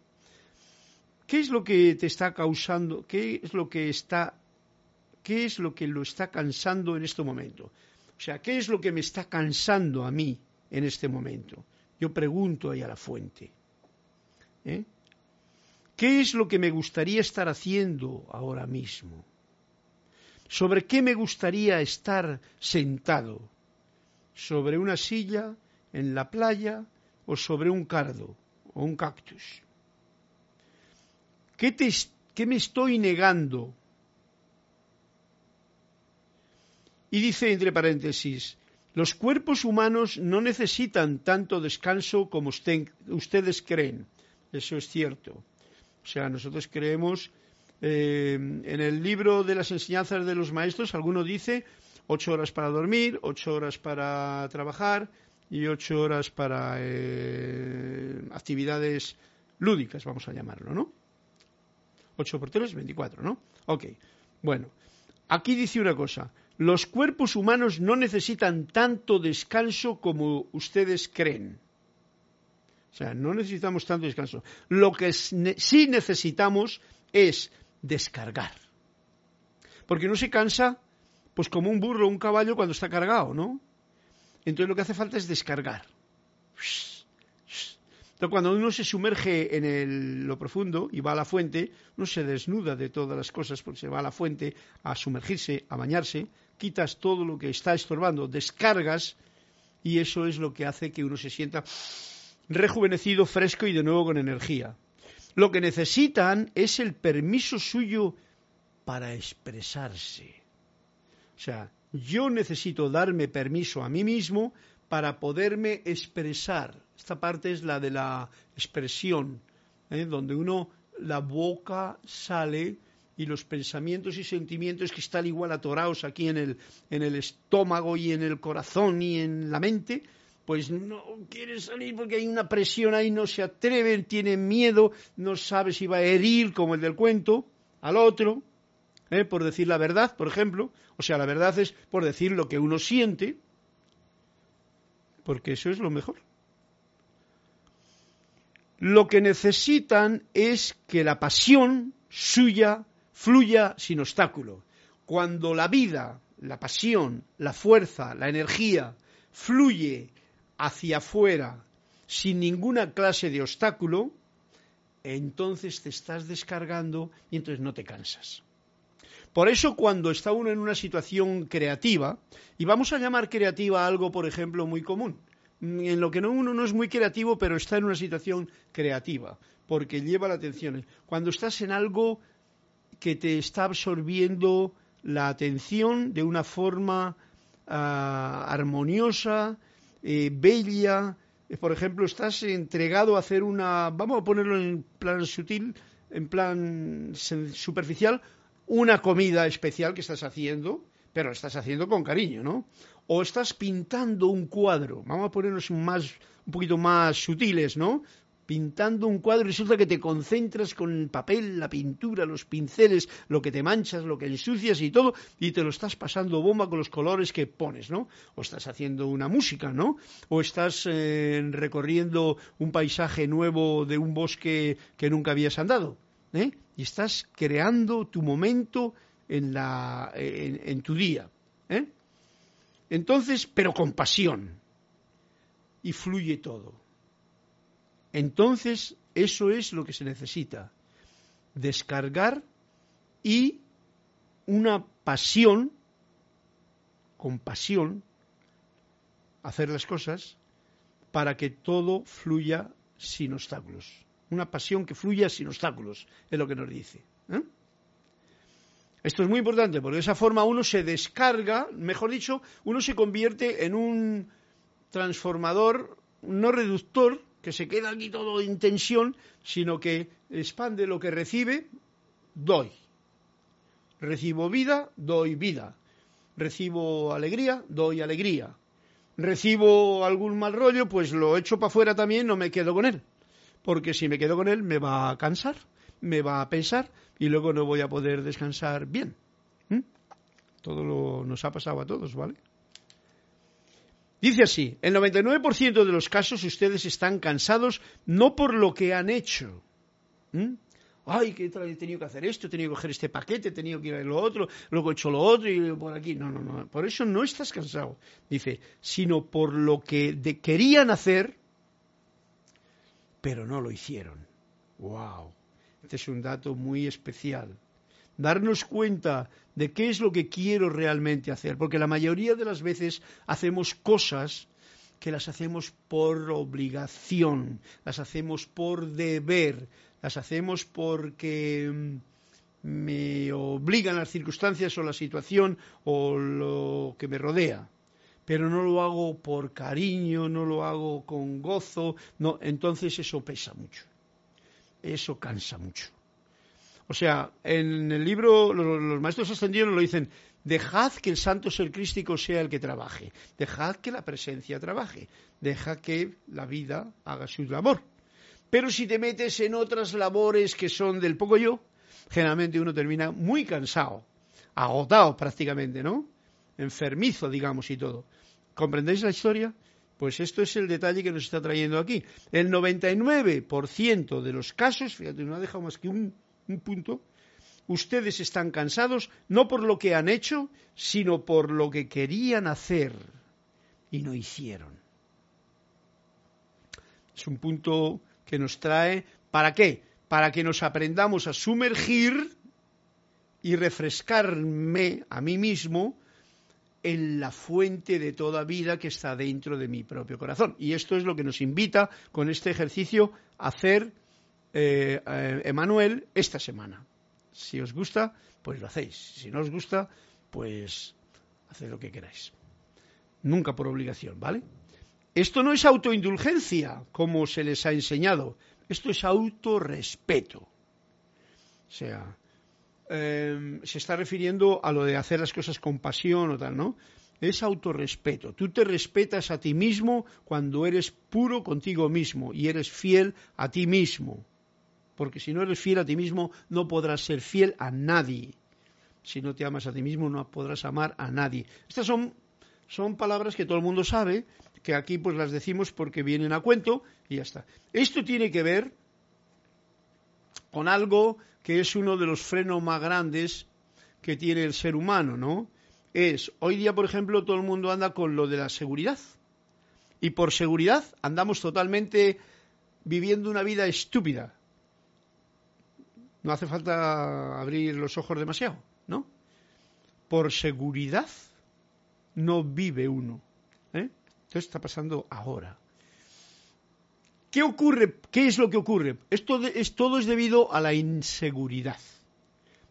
¿Qué es lo que te está causando? ¿Qué es lo que está qué es lo que lo está cansando en este momento? O sea, ¿qué es lo que me está cansando a mí en este momento? Yo pregunto ahí a la fuente. ¿eh? ¿Qué es lo que me gustaría estar haciendo ahora mismo? ¿Sobre qué me gustaría estar sentado? ¿Sobre una silla en la playa o sobre un cardo o un cactus? ¿Qué, qué me estoy negando? Y dice entre paréntesis, los cuerpos humanos no necesitan tanto descanso como ustedes creen. Eso es cierto. O sea, nosotros creemos eh, en el libro de las enseñanzas de los maestros, alguno dice ocho horas para dormir, ocho horas para trabajar y ocho horas para eh, actividades lúdicas, vamos a llamarlo, ¿no? Ocho por tres, veinticuatro, ¿no? Ok. Bueno, aquí dice una cosa. Los cuerpos humanos no necesitan tanto descanso como ustedes creen. O sea, no necesitamos tanto descanso. Lo que sí necesitamos es descargar. Porque uno se cansa, pues como un burro o un caballo cuando está cargado, ¿no? Entonces lo que hace falta es descargar. Entonces, cuando uno se sumerge en lo profundo y va a la fuente, uno se desnuda de todas las cosas porque se va a la fuente a sumergirse, a bañarse, quitas todo lo que está estorbando, descargas y eso es lo que hace que uno se sienta rejuvenecido, fresco y de nuevo con energía. Lo que necesitan es el permiso suyo para expresarse. O sea, yo necesito darme permiso a mí mismo para poderme expresar. Esta parte es la de la expresión, ¿eh? donde uno, la boca sale y los pensamientos y sentimientos que están igual atorados aquí en el, en el estómago y en el corazón y en la mente, pues no quiere salir porque hay una presión ahí, no se atreven, tienen miedo, no sabe si va a herir, como el del cuento, al otro, ¿eh? por decir la verdad, por ejemplo. O sea, la verdad es por decir lo que uno siente, porque eso es lo mejor. Lo que necesitan es que la pasión suya fluya sin obstáculo. Cuando la vida, la pasión, la fuerza, la energía, fluye hacia afuera sin ninguna clase de obstáculo, entonces te estás descargando y entonces no te cansas. Por eso cuando está uno en una situación creativa, y vamos a llamar creativa algo, por ejemplo, muy común, en lo que no, uno no es muy creativo, pero está en una situación creativa, porque lleva la atención. Cuando estás en algo que te está absorbiendo la atención de una forma ah, armoniosa, eh, bella, eh, por ejemplo, estás entregado a hacer una, vamos a ponerlo en plan sutil, en plan superficial, una comida especial que estás haciendo, pero estás haciendo con cariño, ¿no? O estás pintando un cuadro, vamos a ponernos más, un poquito más sutiles, ¿no? Pintando un cuadro resulta que te concentras con el papel, la pintura, los pinceles, lo que te manchas, lo que ensucias y todo, y te lo estás pasando bomba con los colores que pones, ¿no? O estás haciendo una música, ¿no? O estás eh, recorriendo un paisaje nuevo de un bosque que nunca habías andado, ¿eh? Y estás creando tu momento en, la, en, tu día. ¿eh? Entonces, pero con pasión. Y fluye todo. Entonces, eso es lo que se necesita. Descargar y una pasión, con pasión, hacer las cosas para que todo fluya sin obstáculos. Una pasión que fluya sin obstáculos, es lo que nos dice. ¿eh? Esto es muy importante porque de esa forma uno se descarga, mejor dicho, uno se convierte en un transformador no reductor que se queda aquí todo en tensión, sino que expande lo que recibe, doy. Recibo vida, doy vida. Recibo alegría, doy alegría. Recibo algún mal rollo, pues lo echo para afuera también, no me quedo con él. Porque si me quedo con él me va a cansar, me va a pensar y luego no voy a poder descansar bien. ¿Mm? Todo lo, nos ha pasado a todos, ¿vale? Dice así, el 99% de los casos ustedes están cansados no por lo que han hecho. ¿Mm? Ay, que he tenido que hacer esto, he tenido que coger este paquete, he tenido que ir a lo otro, luego he hecho lo otro y por aquí. No, no, no. Por eso no estás cansado. Dice, sino por lo que querían hacer, pero no lo hicieron. ¡Wow! Este es un dato muy especial. Darnos cuenta de qué es lo que quiero realmente hacer, porque la mayoría de las veces hacemos cosas que las hacemos por obligación, las hacemos por deber, las hacemos porque mm, me obligan las circunstancias o la situación o lo que me rodea. Pero no lo hago por cariño, no lo hago con gozo, no, entonces eso pesa mucho eso cansa mucho. O sea, en el libro los, maestros ascendidos lo dicen, dejad que el santo ser crístico sea el que trabaje, dejad que la presencia trabaje, deja que la vida haga su labor. Pero si te metes en otras labores que son del poco yo, generalmente uno termina muy cansado, agotado prácticamente, ¿no? Enfermizo, digamos, y todo. ¿Comprendéis la historia? Pues esto es el detalle que nos está trayendo aquí. El 99% de los casos, fíjate, no ha dejado más que un, punto, ustedes están cansados no por lo que han hecho, sino por lo que querían hacer y no hicieron. Es un punto que nos trae, ¿para qué? Para que nos aprendamos a sumergir y refrescarme a mí mismo en la fuente de toda vida que está dentro de mi propio corazón. Y esto es lo que nos invita con este ejercicio a hacer eh, eh, Emanuel esta semana. Si os gusta, pues lo hacéis. Si no os gusta, pues haced lo que queráis. Nunca por obligación, ¿vale? Esto no es autoindulgencia, como se les ha enseñado. Esto es autorrespeto. O sea, Em, se está refiriendo a lo de hacer las cosas con pasión o tal, ¿no? Es autorrespeto. Tú te respetas a ti mismo cuando eres puro contigo mismo y eres fiel a ti mismo. Porque si no eres fiel a ti mismo, no podrás ser fiel a nadie. Si no te amas a ti mismo, no podrás amar a nadie. Estas son, son palabras que todo el mundo sabe, que aquí pues las decimos porque vienen a cuento y ya está. Esto tiene que ver con algo que es uno de los frenos más grandes que tiene el ser humano, ¿no? Es, hoy día, por ejemplo, todo el mundo anda con lo de la seguridad. Y por seguridad andamos totalmente viviendo una vida estúpida. No hace falta abrir los ojos demasiado, ¿no? Por seguridad no vive uno. ¿eh? Esto está pasando ahora. ¿Qué ocurre? ¿Qué es lo que ocurre? Esto es, todo es debido a la inseguridad.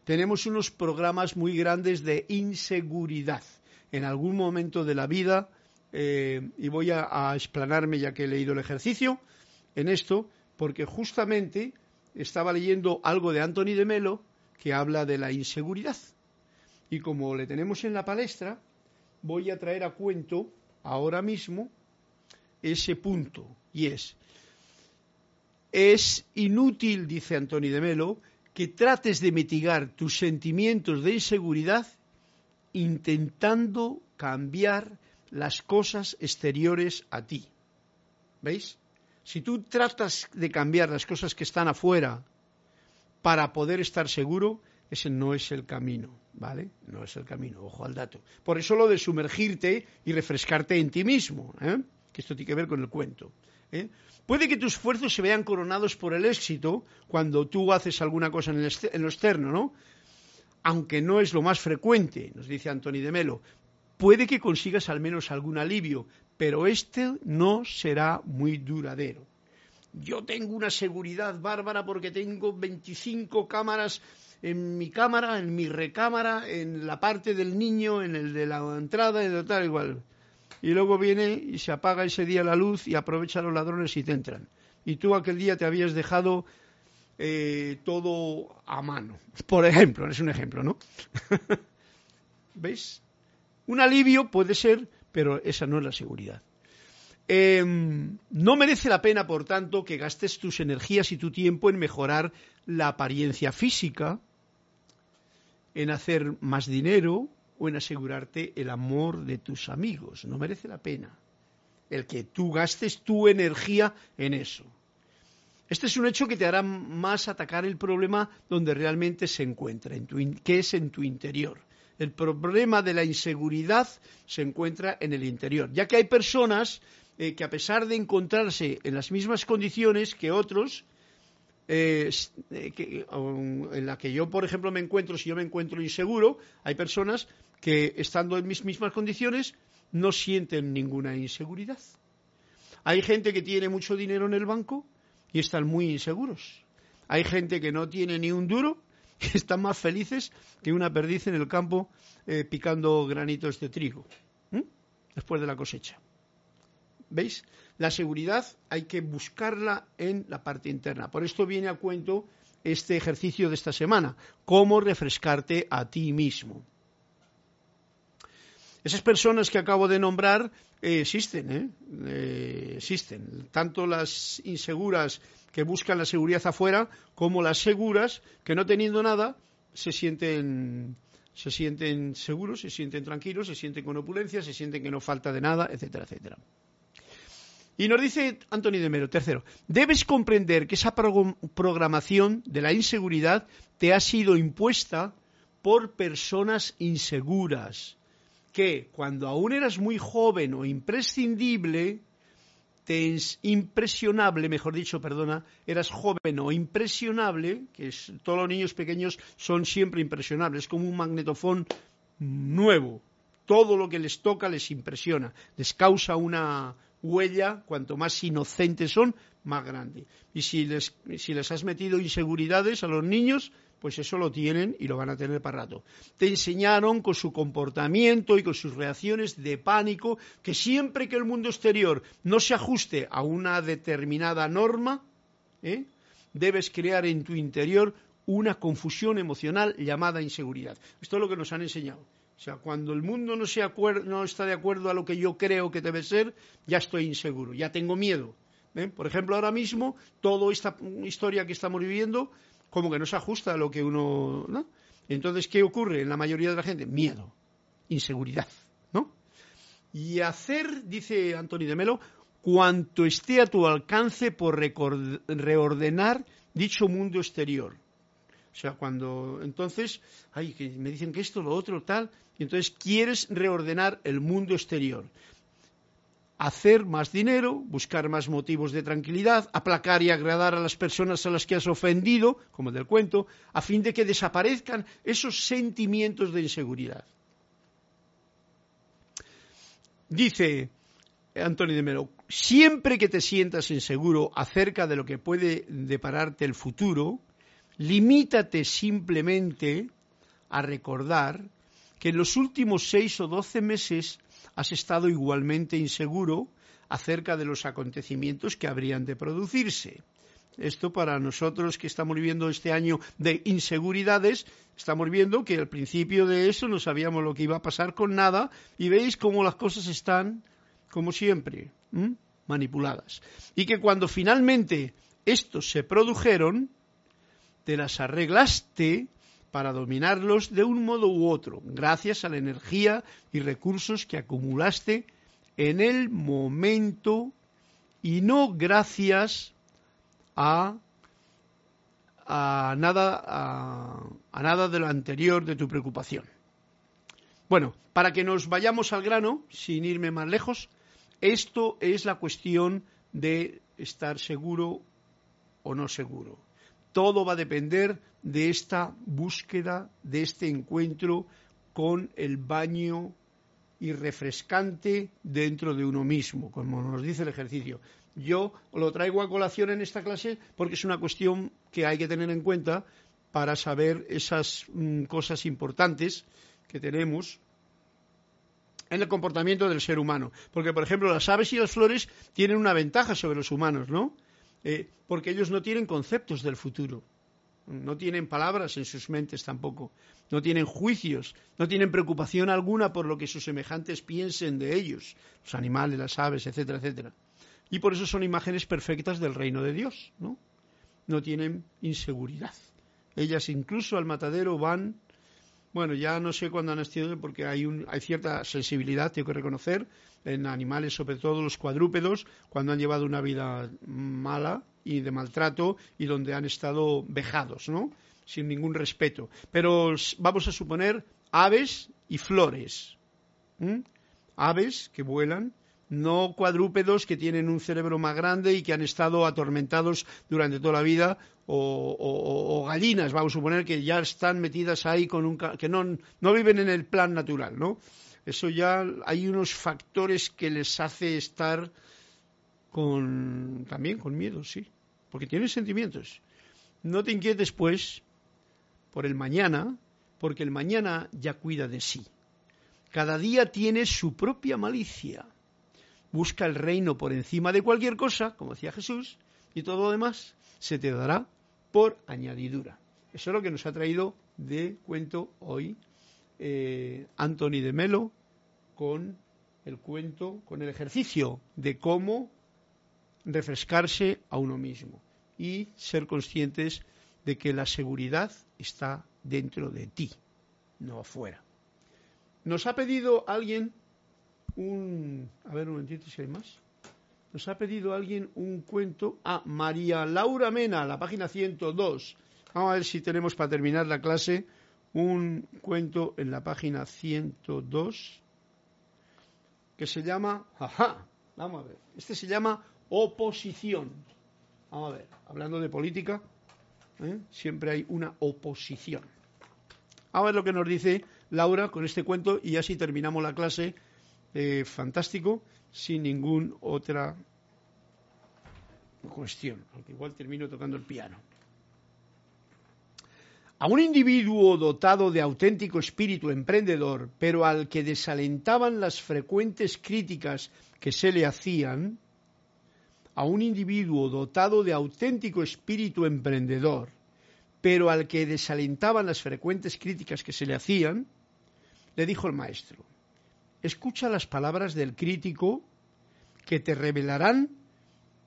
Tenemos unos programas muy grandes de inseguridad. En algún momento de la vida, eh, y voy a, a ya que he leído el ejercicio, en esto, porque justamente estaba leyendo algo de Anthony de Melo que habla de la inseguridad. Y como le tenemos en la palestra, voy a traer a cuento ahora mismo ese punto, y es, es inútil, dice Anthony de Melo, que trates de mitigar tus sentimientos de inseguridad intentando cambiar las cosas exteriores a ti. ¿Veis? Si tú tratas de cambiar las cosas que están afuera para poder estar seguro, ese no es el camino, ¿vale? No es el camino, ojo al dato. Por eso lo de sumergirte y refrescarte en ti mismo, ¿eh? que esto tiene que ver con el cuento. ¿Eh? Puede que tus esfuerzos se vean coronados por el éxito cuando tú haces alguna cosa en, en lo externo, ¿no? Aunque no es lo más frecuente, nos dice Anthony de Melo. Puede que consigas al menos algún alivio, pero este no será muy duradero. Yo tengo una seguridad bárbara porque tengo 25 cámaras en mi cámara, en mi recámara, en la parte del niño, en el de la entrada, en el tal igual. Y luego viene y se apaga ese día la luz y aprovecha a los ladrones y te entran. Y tú aquel día te habías dejado eh, todo a mano. Por ejemplo, es un ejemplo, ¿no? ¿Veis? Un alivio puede ser pero esa no es la seguridad. Em, no merece la pena, por tanto, que gastes tus energías y tu tiempo en mejorar la apariencia física, en hacer más dinero o en asegurarte el amor de tus amigos. No merece la pena el que tú gastes tu energía en eso. Este es un hecho que te hará más atacar el problema donde realmente se encuentra, en tu que es en tu interior. El problema de la inseguridad se encuentra en el interior, ya que hay personas eh, que a pesar de encontrarse en las mismas condiciones que otros, eh, eh, en la que yo, por ejemplo, me encuentro, si yo me encuentro inseguro, hay personas que estando en mis mismas condiciones no sienten ninguna inseguridad. Hay gente que tiene mucho dinero en el banco y están muy inseguros. Hay gente que no tiene ni un duro que están más felices que una perdiz en el campo eh, picando granitos de trigo después de la cosecha. ¿Veis? La seguridad hay que buscarla en la parte interna. Por esto viene a cuento este ejercicio de esta semana, cómo refrescarte a ti mismo. Esas personas que acabo de nombrar eh, existen, ¿eh? ¿eh? existen. Tanto las inseguras que buscan la seguridad afuera, como las seguras que no teniendo nada se sienten se sienten seguros, se sienten tranquilos, se sienten con opulencia, se sienten que no falta de nada, etcétera, etcétera. Y nos dice Antonio de Mero, tercero, debes comprender que esa programación de la inseguridad te ha sido impuesta por personas inseguras, que cuando aún eras muy joven o imprescindible, impresionable, mejor dicho, perdona, eras joven o impresionable, que todos los niños pequeños son siempre impresionables, es como un magnetofón nuevo. Todo lo que les toca les impresiona, les causa una huella, cuanto más inocentes son, más grande. Y si les has metido inseguridades a los niños, pues eso lo tienen y lo van a tener para rato. Te enseñaron con su comportamiento y con sus reacciones de pánico que siempre que el mundo exterior no se ajuste a una determinada norma, ¿eh? debes crear en tu interior una confusión emocional llamada inseguridad. Esto es lo que nos han enseñado. O sea, cuando el mundo no, no está de acuerdo a lo que yo creo que debe ser, ya estoy inseguro, ya tengo miedo. ¿eh? Por ejemplo, ahora mismo, toda esta historia que estamos viviendo como que no se ajusta a lo que uno... ¿no? Entonces, ¿qué ocurre en la mayoría de la gente? Miedo, inseguridad, ¿no? Y hacer, dice Antonio de Melo, cuanto esté a tu alcance por reordenar dicho mundo exterior. O sea, cuando entonces, ay, que me dicen que esto, lo otro, tal, y entonces quieres reordenar el mundo exterior. Hacer más dinero, buscar más motivos de tranquilidad, aplacar y agradar a las personas a las que has ofendido, como del cuento, a fin de que desaparezcan esos sentimientos de inseguridad. Dice Antonio de Melo, siempre que te sientas inseguro acerca de lo que puede depararte el futuro, limítate simplemente a recordar que en los últimos seis o doce meses has estado igualmente inseguro acerca de los acontecimientos que habrían de producirse. Esto para nosotros que estamos viviendo este año de inseguridades, estamos viendo que al principio de eso no sabíamos lo que iba a pasar con nada y veis cómo las cosas están, como siempre, manipuladas. Y que cuando finalmente estos se produjeron, te las arreglaste para dominarlos de un modo u otro, gracias a la energía y recursos que acumulaste en el momento y no gracias a, nada, a nada de lo anterior de tu preocupación. Bueno, para que nos vayamos al grano, sin irme más lejos, esto es la cuestión de estar seguro o no seguro. Todo va a depender de esta búsqueda, de este encuentro con el baño y refrescante dentro de uno mismo, como nos dice el ejercicio. Yo lo traigo a colación en esta clase porque es una cuestión que hay que tener en cuenta para saber esas mm, cosas importantes que tenemos en el comportamiento del ser humano. Porque, por ejemplo, las aves y las flores tienen una ventaja sobre los humanos, ¿no? Eh, porque ellos no tienen conceptos del futuro no tienen palabras en sus mentes tampoco, no tienen juicios, no tienen preocupación alguna por lo que sus semejantes piensen de ellos, los animales, las aves, etcétera, etcétera. Y por eso son imágenes perfectas del reino de Dios, ¿no? No tienen inseguridad. Ellas incluso al matadero van bueno, ya no sé cuándo han nacido porque hay, un, hay cierta sensibilidad, tengo que reconocer, en animales, sobre todo los cuadrúpedos, cuando han llevado una vida mala y de maltrato y donde han estado vejados, ¿no? Sin ningún respeto. Pero vamos a suponer aves y flores. Aves que vuelan, no cuadrúpedos que tienen un cerebro más grande y que han estado atormentados durante toda la vida, o, gallinas, vamos a suponer que ya están metidas ahí con un que no, no viven en el plan natural, ¿no? Eso ya hay unos factores que les hace estar con también con miedo, sí, porque tienen sentimientos. No te inquietes pues por el mañana, porque el mañana ya cuida de sí. Cada día tiene su propia malicia busca el reino por encima de cualquier cosa, como decía Jesús, y todo lo demás se te dará por añadidura. Eso es lo que nos ha traído de cuento hoy eh, Anthony de Melo con el cuento, con el ejercicio de cómo refrescarse a uno mismo y ser conscientes de que la seguridad está dentro de ti, no afuera. Nos ha pedido alguien un... A ver un momentito si hay más. Nos ha pedido alguien un cuento a María Laura Mena, la página 102. Vamos a ver si tenemos para terminar la clase un cuento en la página 102 que se llama... Ajá, vamos a ver. Este se llama Oposición. Vamos a ver, hablando de política, ¿eh? siempre hay una oposición. Vamos a ver lo que nos dice Laura con este cuento y así terminamos la clase fantástico sin ninguna otra cuestión, aunque igual termino tocando el piano. A un individuo dotado de auténtico espíritu emprendedor, pero al que desalentaban las frecuentes críticas que se le hacían, a un individuo dotado de auténtico espíritu emprendedor, pero al que desalentaban las frecuentes críticas que se le hacían, le dijo el maestro, Escucha las palabras del crítico que te revelarán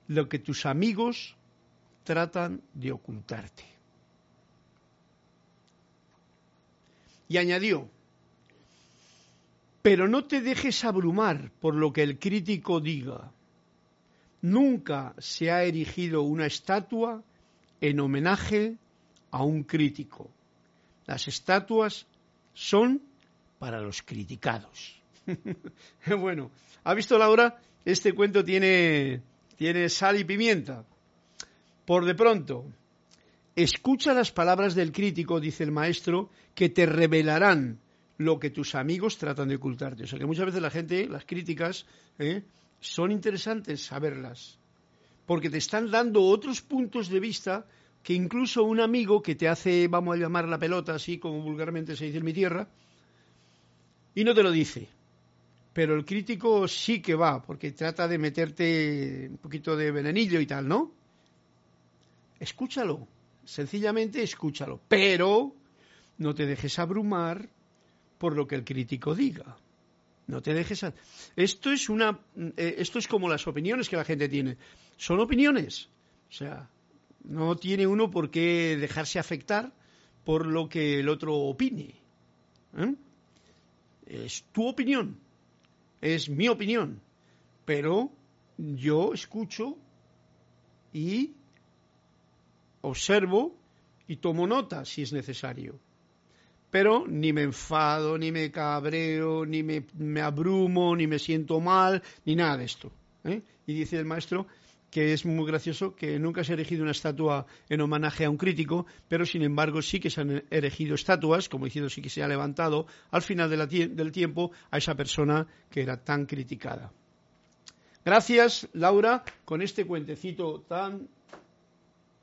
lo que tus amigos tratan de ocultarte. Y añadió, pero no te dejes abrumar por lo que el crítico diga. Nunca se ha erigido una estatua en homenaje a un crítico. Las estatuas son para los criticados. bueno, ¿ha visto Laura? Este cuento tiene, tiene sal y pimienta. Por de pronto, escucha las palabras del crítico, dice el maestro, que te revelarán lo que tus amigos tratan de ocultarte. O sea que muchas veces la gente, las críticas, ¿eh? Son interesantes saberlas, porque te están dando otros puntos de vista que incluso un amigo que te hace, vamos a llamar la pelota, así como vulgarmente se dice en mi tierra, y no te lo dice. Pero el crítico sí que va, porque trata de meterte un poquito de venenillo y tal, ¿no? Escúchalo, sencillamente escúchalo, pero no te dejes abrumar por lo que el crítico diga. No te dejes. Esto es una. Eh, esto es como las opiniones que la gente tiene. Son opiniones. O sea, no tiene uno por qué dejarse afectar por lo que el otro opine. ¿eh? Es tu opinión. Es mi opinión. Pero yo escucho y observo y tomo nota si es necesario pero ni me enfado, ni me cabreo, ni me, abrumo, ni me siento mal, ni nada de esto. ¿eh? Y dice el maestro que es muy gracioso que nunca se ha erigido una estatua en homenaje a un crítico, pero sin embargo sí que se han erigido estatuas, como diciendo sí que se ha levantado al final del tiempo a esa persona que era tan criticada. Gracias, Laura, con este cuentecito tan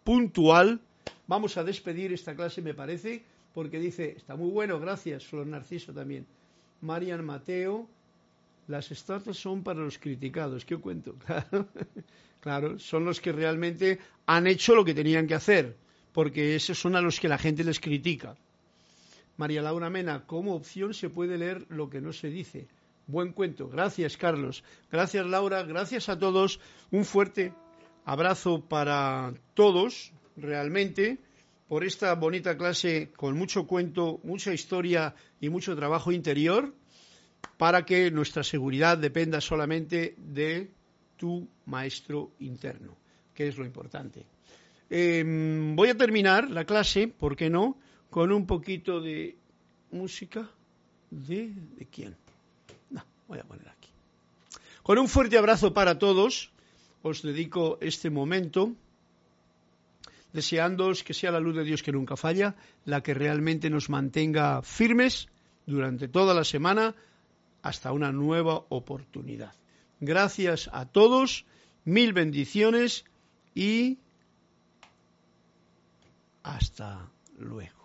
puntual. Vamos a despedir esta clase, me parece porque dice, está muy bueno, gracias, Flor Narciso también. Marian Mateo, las estatuas son para los criticados. ¿Qué cuento? Claro, son los que realmente han hecho lo que tenían que hacer, porque esos son a los que la gente les critica. María Laura Mena, como opción se puede leer lo que no se dice. Buen cuento. Gracias, Carlos. Gracias, Laura. Gracias a todos. Un fuerte abrazo para todos, realmente por esta bonita clase con mucho cuento, mucha historia y mucho trabajo interior para que nuestra seguridad dependa solamente de tu maestro interno, que es lo importante. Em, voy a terminar la clase, ¿por qué no?, con un poquito de música. ¿De, ¿De quién? No, voy a poner aquí. Con un fuerte abrazo para todos, os dedico este momento deseándoos que sea la luz de Dios que nunca falla, la que realmente nos mantenga firmes durante toda la semana hasta una nueva oportunidad. Gracias a todos, mil bendiciones y hasta luego.